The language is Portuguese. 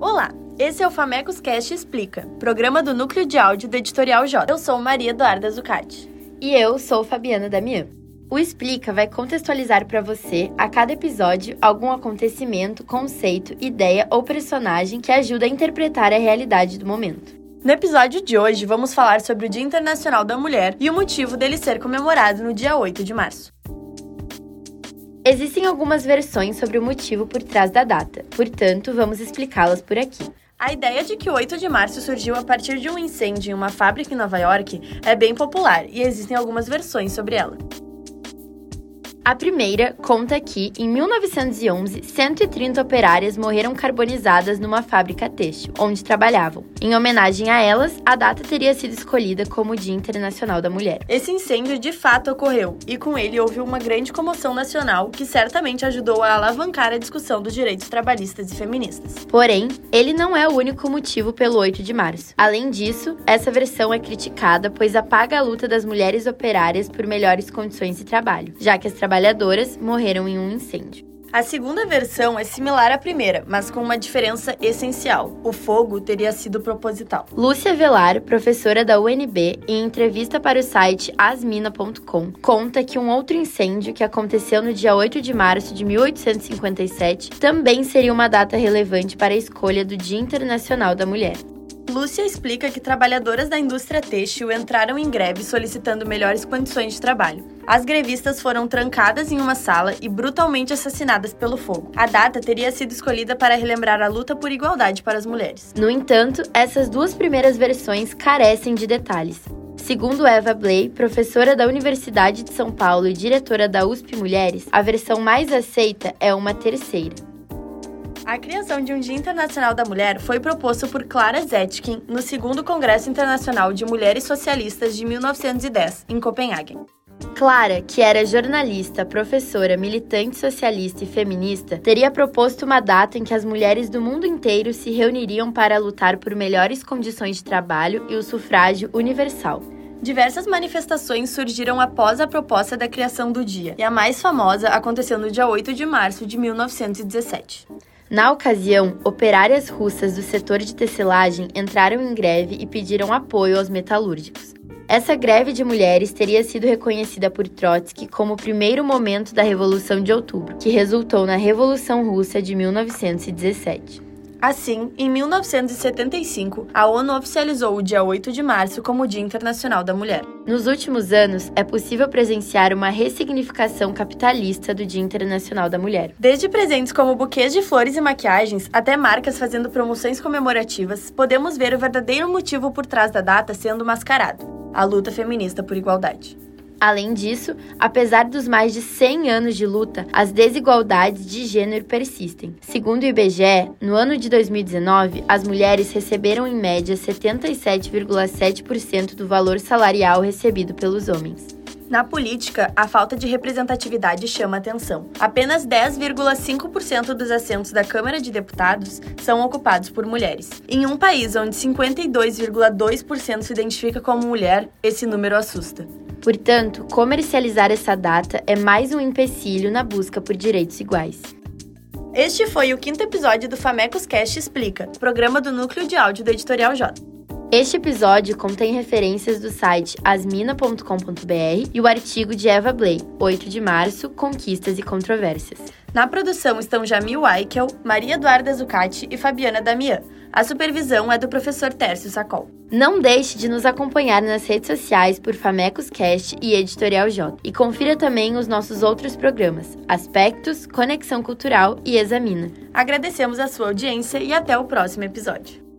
Olá, esse é o Famecos Cast Explica, programa do núcleo de áudio do Editorial J. Eu sou Maria Eduarda Zucati. E eu sou Fabiana Damian. O Explica vai contextualizar para você, a cada episódio, algum acontecimento, conceito, ideia ou personagem que ajuda a interpretar a realidade do momento. No episódio de hoje, vamos falar sobre o Dia Internacional da Mulher e o motivo dele ser comemorado no dia 8 de março. Existem algumas versões sobre o motivo por trás da data, portanto, vamos explicá-las por aqui. A ideia de que o 8 de março surgiu a partir de um incêndio em uma fábrica em Nova York é bem popular e existem algumas versões sobre ela. A primeira conta que, em 1911, 130 operárias morreram carbonizadas numa fábrica têxtil, onde trabalhavam. Em homenagem a elas, a data teria sido escolhida como o Dia Internacional da Mulher. Esse incêndio de fato ocorreu, e com ele houve uma grande comoção nacional que certamente ajudou a alavancar a discussão dos direitos trabalhistas e feministas. Porém, ele não é o único motivo pelo 8 de março. Além disso, essa versão é criticada pois apaga a luta das mulheres operárias por melhores condições de trabalho, já que as trabalhadoras morreram em um incêndio. A segunda versão é similar à primeira, mas com uma diferença essencial: o fogo teria sido proposital. Lúcia Velar, professora da UNB, em entrevista para o site asmina.com, conta que um outro incêndio que aconteceu no dia 8 de março de 1857 também seria uma data relevante para a escolha do Dia Internacional da Mulher. Lúcia explica que trabalhadoras da indústria têxtil entraram em greve solicitando melhores condições de trabalho. As grevistas foram trancadas em uma sala e brutalmente assassinadas pelo fogo. A data teria sido escolhida para relembrar a luta por igualdade para as mulheres. No entanto, essas duas primeiras versões carecem de detalhes. Segundo Eva Blay, professora da Universidade de São Paulo e diretora da USP Mulheres, a versão mais aceita é uma terceira. A criação de um Dia Internacional da Mulher foi proposto por Clara Zetkin no segundo Congresso Internacional de Mulheres Socialistas de 1910, em Copenhague. Clara, que era jornalista, professora, militante socialista e feminista, teria proposto uma data em que as mulheres do mundo inteiro se reuniriam para lutar por melhores condições de trabalho e o sufrágio universal. Diversas manifestações surgiram após a proposta da criação do dia, e a mais famosa aconteceu no dia 8 de março de 1917. Na ocasião, operárias russas do setor de tecelagem entraram em greve e pediram apoio aos metalúrgicos. Essa greve de mulheres teria sido reconhecida por Trotsky como o primeiro momento da Revolução de Outubro, que resultou na Revolução Russa de 1917. Assim, em 1975, a ONU oficializou o dia 8 de março como o Dia Internacional da Mulher. Nos últimos anos, é possível presenciar uma ressignificação capitalista do Dia Internacional da Mulher. Desde presentes como buquês de flores e maquiagens, até marcas fazendo promoções comemorativas, podemos ver o verdadeiro motivo por trás da data sendo mascarado: a luta feminista por igualdade. Além disso, apesar dos mais de 100 anos de luta, as desigualdades de gênero persistem. Segundo o IBGE, no ano de 2019, as mulheres receberam em média 77,7% do valor salarial recebido pelos homens. Na política, a falta de representatividade chama atenção. Apenas 10,5% dos assentos da Câmara de Deputados são ocupados por mulheres. Em um país onde 52,2% se identifica como mulher, esse número assusta. Portanto, comercializar essa data é mais um empecilho na busca por direitos iguais. Este foi o quinto episódio do Famecos Cast Explica, programa do núcleo de áudio do Editorial J. Este episódio contém referências do site asmina.com.br e o artigo de Eva Blay, 8 de março, Conquistas e Controvérsias. Na produção estão Jamil Aikel, Maria Eduarda Zucati e Fabiana Damian. A supervisão é do professor Tércio Sacol. Não deixe de nos acompanhar nas redes sociais por Famecos Cast e Editorial J. E confira também os nossos outros programas, Aspectos, Conexão Cultural e Examina. Agradecemos a sua audiência e até o próximo episódio.